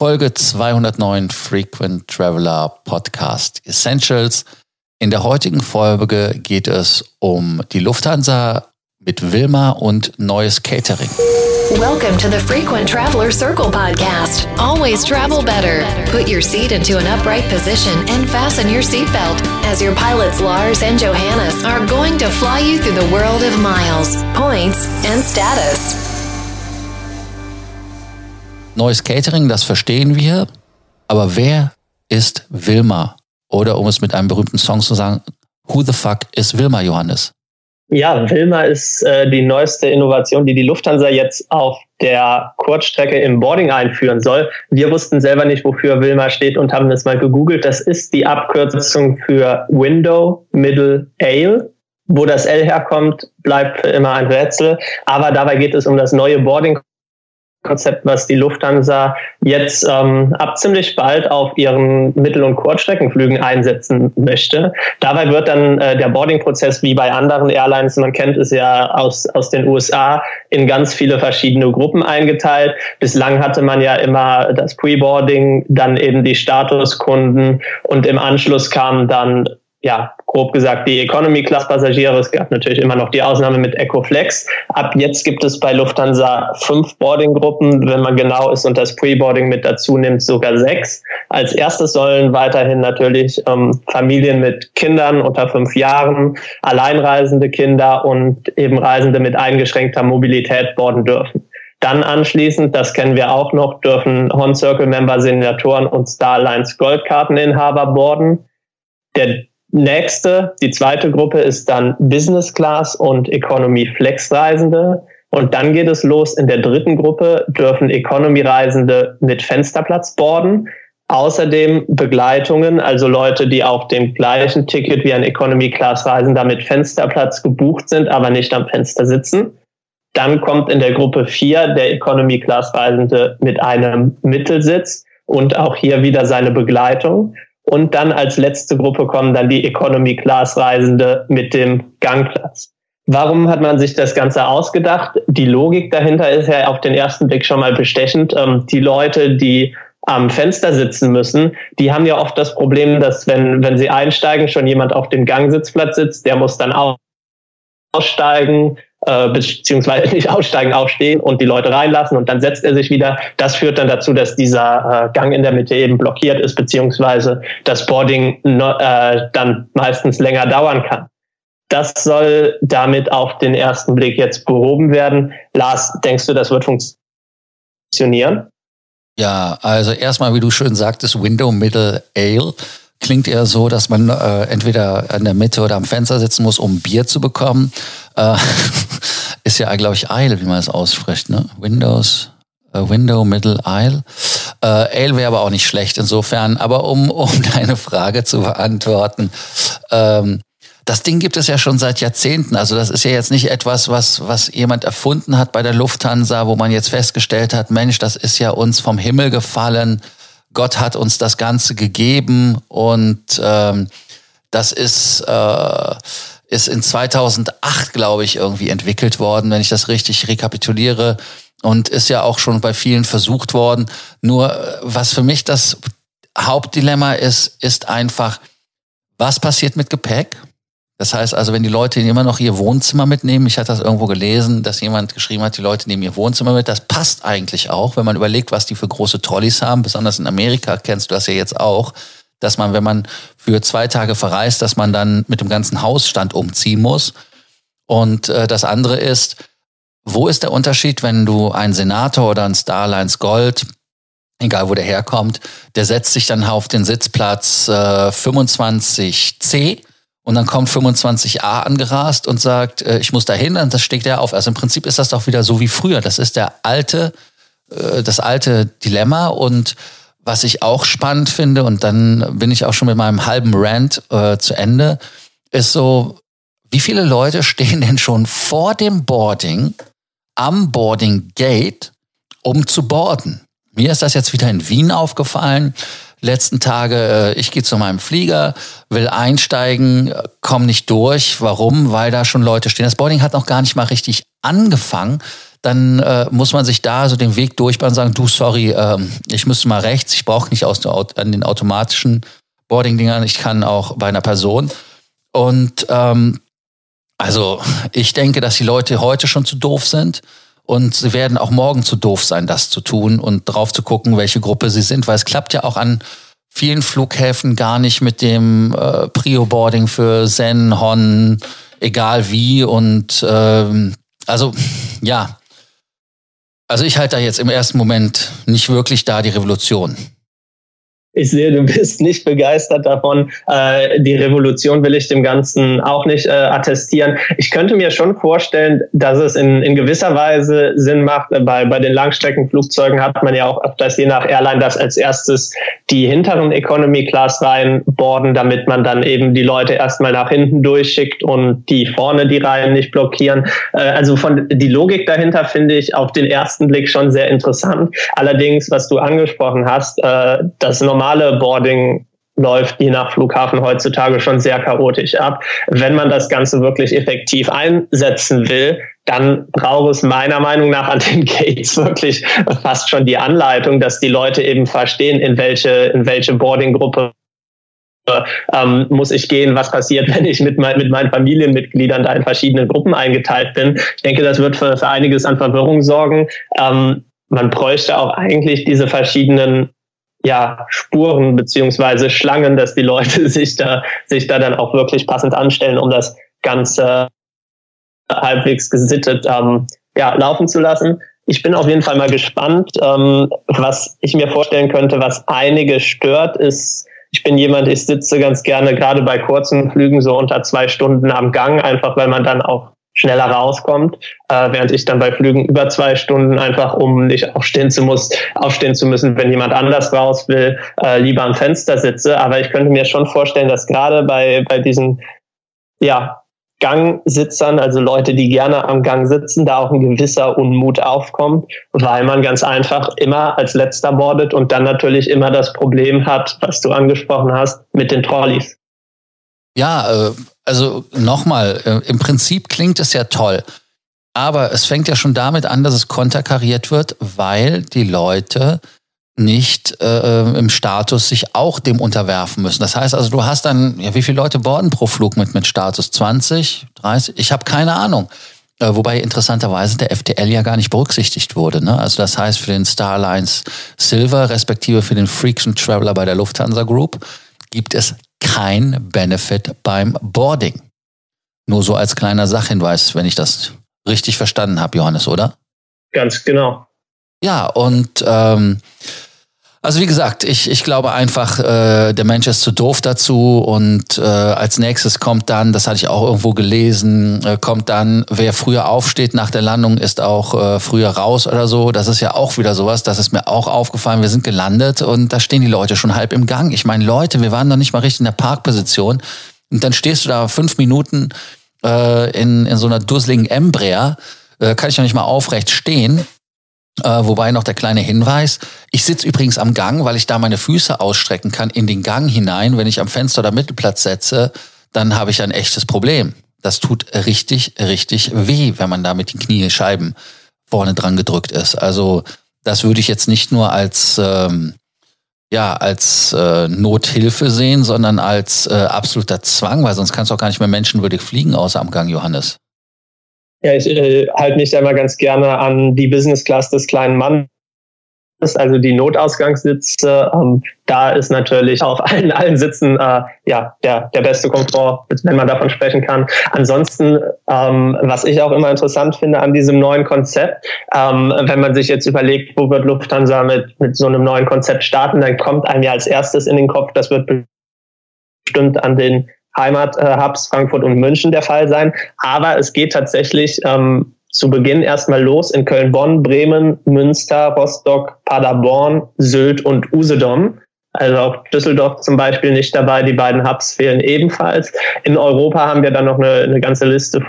Folge 209 Frequent Traveler Podcast Essentials. In der heutigen Folge geht es um die Lufthansa mit Wilma und neues Catering. Welcome to the Frequent Traveler Circle podcast. Always travel better. Put your seat into an upright position and fasten your seatbelt as your pilots Lars and Johannes are going to fly you through the world of miles, points and status. Neues Catering, das verstehen wir. Aber wer ist Wilma? Oder um es mit einem berühmten Song zu sagen, Who the fuck is Wilma, Johannes? Ja, Wilma ist äh, die neueste Innovation, die die Lufthansa jetzt auf der Kurzstrecke im Boarding einführen soll. Wir wussten selber nicht, wofür Wilma steht und haben das mal gegoogelt. Das ist die Abkürzung für Window Middle Ale. Wo das L herkommt, bleibt immer ein Rätsel. Aber dabei geht es um das neue Boarding Konzept, was die Lufthansa jetzt ähm, ab ziemlich bald auf ihren Mittel- und Kurzstreckenflügen einsetzen möchte. Dabei wird dann äh, der Boarding-Prozess wie bei anderen Airlines, man kennt es ja aus, aus den USA, in ganz viele verschiedene Gruppen eingeteilt. Bislang hatte man ja immer das Pre-Boarding, dann eben die Statuskunden und im Anschluss kam dann ja, grob gesagt, die Economy-Class-Passagiere. Es gab natürlich immer noch die Ausnahme mit Ecoflex. Ab jetzt gibt es bei Lufthansa fünf Boarding-Gruppen. Wenn man genau ist und das Pre-Boarding mit dazu nimmt, sogar sechs. Als erstes sollen weiterhin natürlich ähm, Familien mit Kindern unter fünf Jahren, alleinreisende Kinder und eben Reisende mit eingeschränkter Mobilität boarden dürfen. Dann anschließend, das kennen wir auch noch, dürfen Horn Circle Member, Senatoren und Starlines Goldkarteninhaber boarden. Der Nächste, die zweite Gruppe ist dann Business Class und Economy Flex Reisende. Und dann geht es los. In der dritten Gruppe dürfen Economy-Reisende mit Fensterplatz boarden. Außerdem Begleitungen, also Leute, die auf dem gleichen Ticket wie ein Economy-Class-Reisender mit Fensterplatz gebucht sind, aber nicht am Fenster sitzen. Dann kommt in der Gruppe 4 der Economy-Class-Reisende mit einem Mittelsitz und auch hier wieder seine Begleitung. Und dann als letzte Gruppe kommen dann die Economy Class Reisende mit dem Gangplatz. Warum hat man sich das Ganze ausgedacht? Die Logik dahinter ist ja auf den ersten Blick schon mal bestechend. Ähm, die Leute, die am Fenster sitzen müssen, die haben ja oft das Problem, dass wenn, wenn sie einsteigen, schon jemand auf dem Gangsitzplatz sitzt, der muss dann auch aussteigen, äh, beziehungsweise nicht aussteigen, aufstehen und die Leute reinlassen und dann setzt er sich wieder. Das führt dann dazu, dass dieser äh, Gang in der Mitte eben blockiert ist, beziehungsweise das Boarding äh, dann meistens länger dauern kann. Das soll damit auf den ersten Blick jetzt behoben werden. Lars, denkst du, das wird funktionieren? Ja, also erstmal, wie du schön sagtest, Window Middle Ale klingt eher so, dass man äh, entweder in der Mitte oder am Fenster sitzen muss, um Bier zu bekommen. Äh, ist ja, glaube ich, Isle, wie man es ausspricht, ne? Windows, äh, Window, Middle, Isle. Äh, Ale wäre aber auch nicht schlecht insofern. Aber um, um deine Frage zu beantworten, ähm, das Ding gibt es ja schon seit Jahrzehnten. Also das ist ja jetzt nicht etwas, was, was jemand erfunden hat bei der Lufthansa, wo man jetzt festgestellt hat, Mensch, das ist ja uns vom Himmel gefallen Gott hat uns das Ganze gegeben und ähm, das ist, äh, ist in 2008, glaube ich, irgendwie entwickelt worden, wenn ich das richtig rekapituliere und ist ja auch schon bei vielen versucht worden. Nur äh, was für mich das Hauptdilemma ist, ist einfach, was passiert mit Gepäck? Das heißt also, wenn die Leute immer noch ihr Wohnzimmer mitnehmen, ich hatte das irgendwo gelesen, dass jemand geschrieben hat, die Leute nehmen ihr Wohnzimmer mit, das passt eigentlich auch, wenn man überlegt, was die für große Trolleys haben, besonders in Amerika kennst du das ja jetzt auch, dass man, wenn man für zwei Tage verreist, dass man dann mit dem ganzen Hausstand umziehen muss. Und äh, das andere ist, wo ist der Unterschied, wenn du einen Senator oder einen Starlines Gold, egal wo der herkommt, der setzt sich dann auf den Sitzplatz äh, 25c und dann kommt 25a angerast und sagt, äh, ich muss da hin, und das steckt er auf. Also im Prinzip ist das doch wieder so wie früher. Das ist der alte, äh, das alte Dilemma und was ich auch spannend finde, und dann bin ich auch schon mit meinem halben Rant äh, zu Ende, ist so, wie viele Leute stehen denn schon vor dem Boarding am Boarding Gate, um zu boarden? Mir ist das jetzt wieder in Wien aufgefallen letzten Tage, äh, ich gehe zu meinem Flieger, will einsteigen, komme nicht durch. Warum? Weil da schon Leute stehen. Das Boarding hat noch gar nicht mal richtig angefangen. dann äh, muss man sich da so den Weg durchbauen und sagen, du, sorry, ähm, ich müsste mal rechts, ich brauche nicht aus an den automatischen Boarding-Dingern, ich kann auch bei einer Person. Und ähm, also ich denke, dass die Leute heute schon zu doof sind und sie werden auch morgen zu doof sein, das zu tun und drauf zu gucken, welche Gruppe sie sind, weil es klappt ja auch an vielen Flughäfen gar nicht mit dem äh, Prio-Boarding für Zen, Hon, egal wie und ähm, also ja, also ich halte da jetzt im ersten Moment nicht wirklich da die Revolution. Ich sehe, du bist nicht begeistert davon. Äh, die Revolution will ich dem Ganzen auch nicht äh, attestieren. Ich könnte mir schon vorstellen, dass es in, in gewisser Weise Sinn macht. Bei, bei den Langstreckenflugzeugen hat man ja auch öfters je nach Airline das als erstes die hinteren Economy Class Reihen borden, damit man dann eben die Leute erstmal nach hinten durchschickt und die vorne die Reihen nicht blockieren. Äh, also von die Logik dahinter finde ich auf den ersten Blick schon sehr interessant. Allerdings, was du angesprochen hast, äh, das normale Boarding läuft je nach Flughafen heutzutage schon sehr chaotisch ab. Wenn man das Ganze wirklich effektiv einsetzen will, dann braucht es meiner Meinung nach an den Gates wirklich fast schon die Anleitung, dass die Leute eben verstehen, in welche, in welche Boardinggruppe ähm, muss ich gehen, was passiert, wenn ich mit, mein, mit meinen Familienmitgliedern da in verschiedenen Gruppen eingeteilt bin. Ich denke, das wird für, für einiges an Verwirrung sorgen. Ähm, man bräuchte auch eigentlich diese verschiedenen ja, Spuren beziehungsweise Schlangen, dass die Leute sich da, sich da dann auch wirklich passend anstellen, um das Ganze halbwegs gesittet ähm, ja, laufen zu lassen. Ich bin auf jeden Fall mal gespannt. Ähm, was ich mir vorstellen könnte, was einige stört, ist, ich bin jemand, ich sitze ganz gerne gerade bei kurzen Flügen so unter zwei Stunden am Gang, einfach weil man dann auch schneller rauskommt, äh, während ich dann bei Flügen über zwei Stunden einfach, um nicht aufstehen zu muss, aufstehen zu müssen, wenn jemand anders raus will, äh, lieber am Fenster sitze. Aber ich könnte mir schon vorstellen, dass gerade bei bei diesen ja Gangsitzern, also Leute, die gerne am Gang sitzen, da auch ein gewisser Unmut aufkommt, weil man ganz einfach immer als letzter bordet und dann natürlich immer das Problem hat, was du angesprochen hast, mit den Trolleys. Ja, äh, also nochmal, äh, im Prinzip klingt es ja toll. Aber es fängt ja schon damit an, dass es konterkariert wird, weil die Leute nicht äh, im Status sich auch dem unterwerfen müssen. Das heißt also, du hast dann, ja, wie viele Leute borden pro Flug mit, mit Status? 20, 30? Ich habe keine Ahnung. Äh, wobei interessanterweise der FTL ja gar nicht berücksichtigt wurde. Ne? Also das heißt für den Starlines Silver respektive für den Frequent Traveler bei der Lufthansa Group gibt es kein Benefit beim Boarding. Nur so als kleiner Sachhinweis, wenn ich das richtig verstanden habe, Johannes, oder? Ganz genau. Ja, und ähm, also wie gesagt, ich, ich glaube einfach, äh, der Mensch ist zu doof dazu und äh, als nächstes kommt dann, das hatte ich auch irgendwo gelesen, äh, kommt dann, wer früher aufsteht nach der Landung, ist auch äh, früher raus oder so. Das ist ja auch wieder sowas, das ist mir auch aufgefallen. Wir sind gelandet und da stehen die Leute schon halb im Gang. Ich meine, Leute, wir waren noch nicht mal richtig in der Parkposition und dann stehst du da fünf Minuten äh, in, in so einer dusseligen Embraer, äh, kann ich noch nicht mal aufrecht stehen äh, wobei noch der kleine Hinweis, ich sitze übrigens am Gang, weil ich da meine Füße ausstrecken kann in den Gang hinein. Wenn ich am Fenster oder Mittelplatz setze, dann habe ich ein echtes Problem. Das tut richtig, richtig weh, wenn man da mit den Kniescheiben vorne dran gedrückt ist. Also das würde ich jetzt nicht nur als ähm, ja als äh, Nothilfe sehen, sondern als äh, absoluter Zwang, weil sonst kannst du auch gar nicht mehr menschenwürdig fliegen außer am Gang, Johannes. Ja, ich äh, halte mich da immer ganz gerne an die Business Class des kleinen Mannes also die Notausgangssitze. Ähm, da ist natürlich auf allen, allen Sitzen äh, ja der, der beste Komfort, wenn man davon sprechen kann. Ansonsten, ähm, was ich auch immer interessant finde an diesem neuen Konzept, ähm, wenn man sich jetzt überlegt, wo wird Lufthansa mit, mit so einem neuen Konzept starten, dann kommt einem ja als erstes in den Kopf, das wird bestimmt an den Heimathubs Frankfurt und München der Fall sein. Aber es geht tatsächlich ähm, zu Beginn erstmal los in Köln, Bonn, Bremen, Münster, Rostock, Paderborn, Sylt und Usedom. Also auch Düsseldorf zum Beispiel nicht dabei. Die beiden Hubs fehlen ebenfalls. In Europa haben wir dann noch eine, eine ganze Liste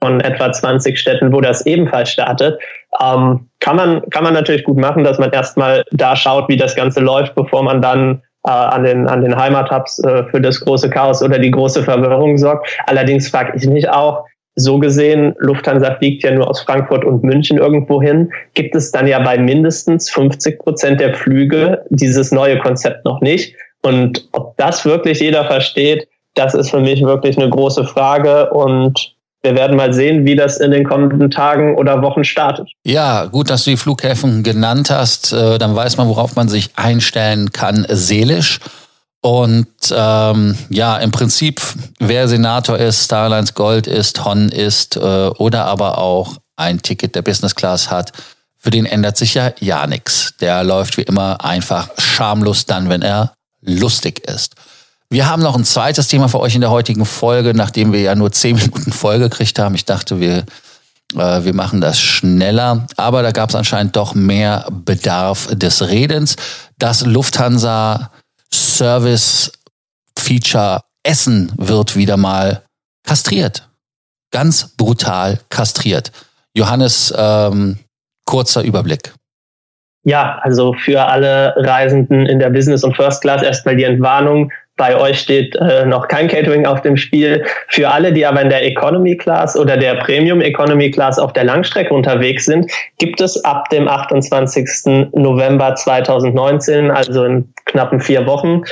von etwa 20 Städten, wo das ebenfalls startet. Ähm, kann man kann man natürlich gut machen, dass man erstmal da schaut, wie das Ganze läuft, bevor man dann äh, an den, an den Heimathubs äh, für das große Chaos oder die große Verwirrung sorgt. Allerdings frage ich mich auch, so gesehen, Lufthansa fliegt ja nur aus Frankfurt und München irgendwo hin, gibt es dann ja bei mindestens 50 Prozent der Flüge dieses neue Konzept noch nicht. Und ob das wirklich jeder versteht, das ist für mich wirklich eine große Frage und wir werden mal sehen, wie das in den kommenden Tagen oder Wochen startet. Ja, gut, dass du die Flughäfen genannt hast. Äh, dann weiß man, worauf man sich einstellen kann, seelisch. Und ähm, ja, im Prinzip, wer Senator ist, Starlines Gold ist, Hon ist äh, oder aber auch ein Ticket der Business Class hat, für den ändert sich ja ja nichts. Der läuft wie immer einfach schamlos dann, wenn er lustig ist. Wir haben noch ein zweites Thema für euch in der heutigen Folge, nachdem wir ja nur zehn Minuten Folge gekriegt haben. Ich dachte, wir, äh, wir machen das schneller, aber da gab es anscheinend doch mehr Bedarf des Redens. Das Lufthansa Service Feature Essen wird wieder mal kastriert. Ganz brutal kastriert. Johannes, ähm, kurzer Überblick. Ja, also für alle Reisenden in der Business und First Class erstmal die Entwarnung. Bei euch steht äh, noch kein Catering auf dem Spiel. Für alle, die aber in der Economy Class oder der Premium Economy Class auf der Langstrecke unterwegs sind, gibt es ab dem 28. November 2019, also in knappen vier Wochen,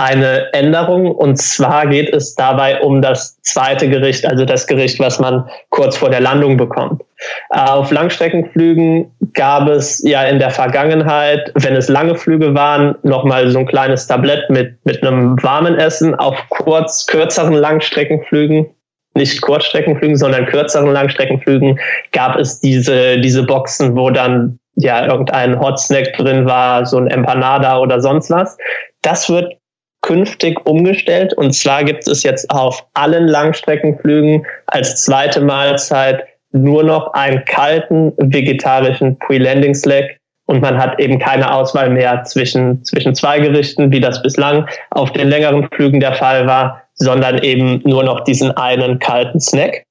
eine Änderung. Und zwar geht es dabei um das zweite Gericht, also das Gericht, was man kurz vor der Landung bekommt. Äh, auf Langstreckenflügen gab es ja in der Vergangenheit, wenn es lange Flüge waren, nochmal so ein kleines Tablett mit, mit einem warmen Essen. Auf kurz, kürzeren Langstreckenflügen nicht Kurzstreckenflügen, sondern kürzeren Langstreckenflügen gab es diese, diese Boxen, wo dann ja irgendein Hot Snack drin war, so ein Empanada oder sonst was. Das wird künftig umgestellt. Und zwar gibt es jetzt auf allen Langstreckenflügen als zweite Mahlzeit nur noch einen kalten vegetarischen Pre-Landing Slack und man hat eben keine Auswahl mehr zwischen, zwischen zwei Gerichten, wie das bislang auf den längeren Flügen der Fall war, sondern eben nur noch diesen einen kalten Snack.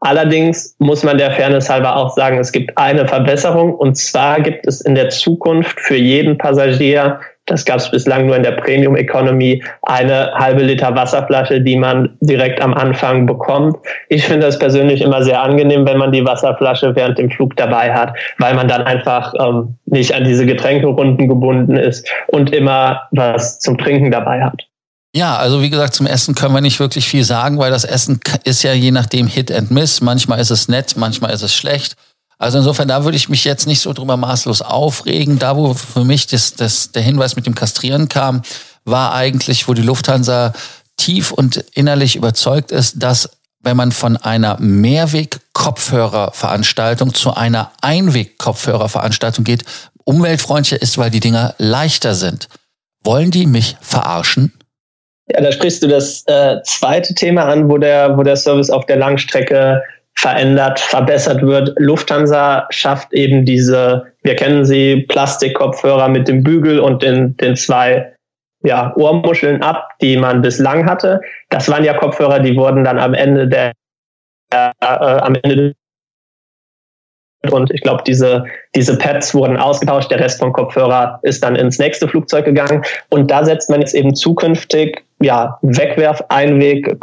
Allerdings muss man der Fairness halber auch sagen, es gibt eine Verbesserung und zwar gibt es in der Zukunft für jeden Passagier das gab es bislang nur in der Premium Economy. Eine halbe Liter Wasserflasche, die man direkt am Anfang bekommt. Ich finde das persönlich immer sehr angenehm, wenn man die Wasserflasche während dem Flug dabei hat, weil man dann einfach ähm, nicht an diese Getränkerunden gebunden ist und immer was zum Trinken dabei hat. Ja, also wie gesagt, zum Essen können wir nicht wirklich viel sagen, weil das Essen ist ja je nachdem Hit and Miss. Manchmal ist es nett, manchmal ist es schlecht. Also insofern, da würde ich mich jetzt nicht so drüber maßlos aufregen. Da, wo für mich das, das, der Hinweis mit dem Kastrieren kam, war eigentlich, wo die Lufthansa tief und innerlich überzeugt ist, dass wenn man von einer Mehrweg-Kopfhörerveranstaltung zu einer Einweg-Kopfhörerveranstaltung geht, umweltfreundlicher ist, weil die Dinger leichter sind. Wollen die mich verarschen? Ja, da sprichst du das äh, zweite Thema an, wo der, wo der Service auf der Langstrecke verändert, verbessert wird. Lufthansa schafft eben diese, wir kennen sie, Plastikkopfhörer mit dem Bügel und den, den zwei ja, Ohrmuscheln ab, die man bislang hatte. Das waren ja Kopfhörer, die wurden dann am Ende der äh, am Ende und ich glaube, diese, diese Pads wurden ausgetauscht, der Rest vom Kopfhörer ist dann ins nächste Flugzeug gegangen. Und da setzt man jetzt eben zukünftig ja, Wegwerf, Einweg,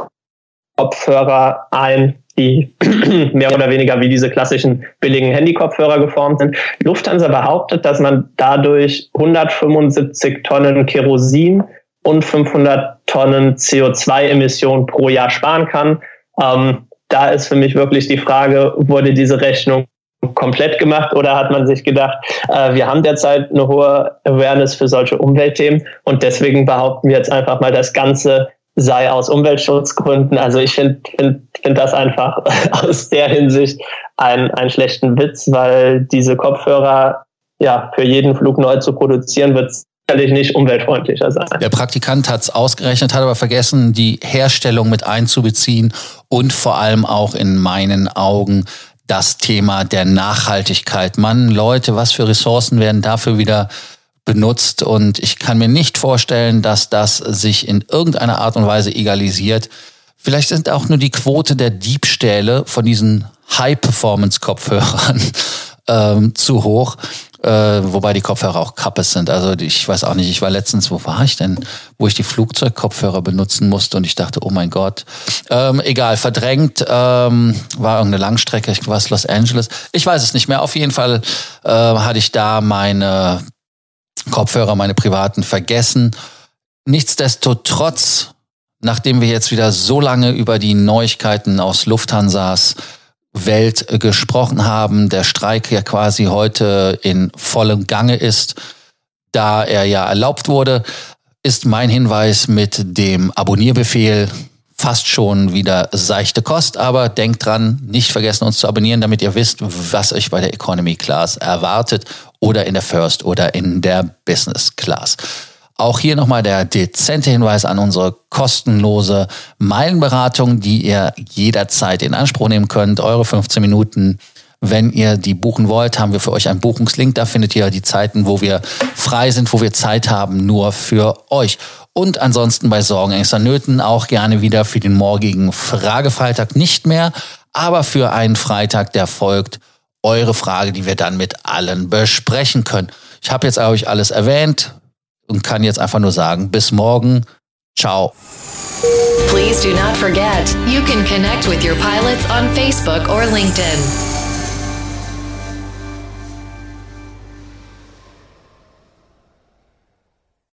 Kopfhörer ein, die mehr oder weniger wie diese klassischen billigen Handykopfhörer geformt sind. Lufthansa behauptet, dass man dadurch 175 Tonnen Kerosin und 500 Tonnen CO2-Emissionen pro Jahr sparen kann. Ähm, da ist für mich wirklich die Frage, wurde diese Rechnung komplett gemacht oder hat man sich gedacht, äh, wir haben derzeit eine hohe Awareness für solche Umweltthemen und deswegen behaupten wir jetzt einfach mal das Ganze sei aus Umweltschutzgründen. Also ich finde find, find das einfach aus der Hinsicht ein, einen schlechten Witz, weil diese Kopfhörer ja für jeden Flug neu zu produzieren wird sicherlich nicht umweltfreundlicher sein. Der Praktikant hat es ausgerechnet, hat aber vergessen, die Herstellung mit einzubeziehen und vor allem auch in meinen Augen das Thema der Nachhaltigkeit. Mann, Leute, was für Ressourcen werden dafür wieder benutzt und ich kann mir nicht vorstellen, dass das sich in irgendeiner Art und Weise egalisiert. Vielleicht sind auch nur die Quote der Diebstähle von diesen High-Performance-Kopfhörern ähm, zu hoch. äh, wobei die Kopfhörer auch Kappes sind. Also ich weiß auch nicht, ich war letztens, wo war ich denn, wo ich die Flugzeugkopfhörer benutzen musste und ich dachte, oh mein Gott. Ähm, egal, verdrängt, ähm, war irgendeine Langstrecke, ich war es Los Angeles. Ich weiß es nicht mehr. Auf jeden Fall äh, hatte ich da meine Kopfhörer, meine privaten vergessen. Nichtsdestotrotz, nachdem wir jetzt wieder so lange über die Neuigkeiten aus Lufthansas Welt äh, gesprochen haben, der Streik ja quasi heute in vollem Gange ist, da er ja erlaubt wurde, ist mein Hinweis mit dem Abonnierbefehl fast schon wieder seichte Kost, aber denkt dran, nicht vergessen uns zu abonnieren, damit ihr wisst, was euch bei der Economy Class erwartet oder in der First oder in der Business Class. Auch hier nochmal der dezente Hinweis an unsere kostenlose Meilenberatung, die ihr jederzeit in Anspruch nehmen könnt. Eure 15 Minuten. Wenn ihr die buchen wollt, haben wir für euch einen Buchungslink. Da findet ihr die Zeiten, wo wir frei sind, wo wir Zeit haben, nur für euch. Und ansonsten bei Sorgen, Ängsten, Nöten auch gerne wieder für den morgigen Fragefreitag nicht mehr, aber für einen Freitag, der folgt, eure Frage, die wir dann mit allen besprechen können. Ich habe jetzt euch alles erwähnt und kann jetzt einfach nur sagen, bis morgen. Ciao. Please do not forget, you can connect with your pilots on Facebook or LinkedIn.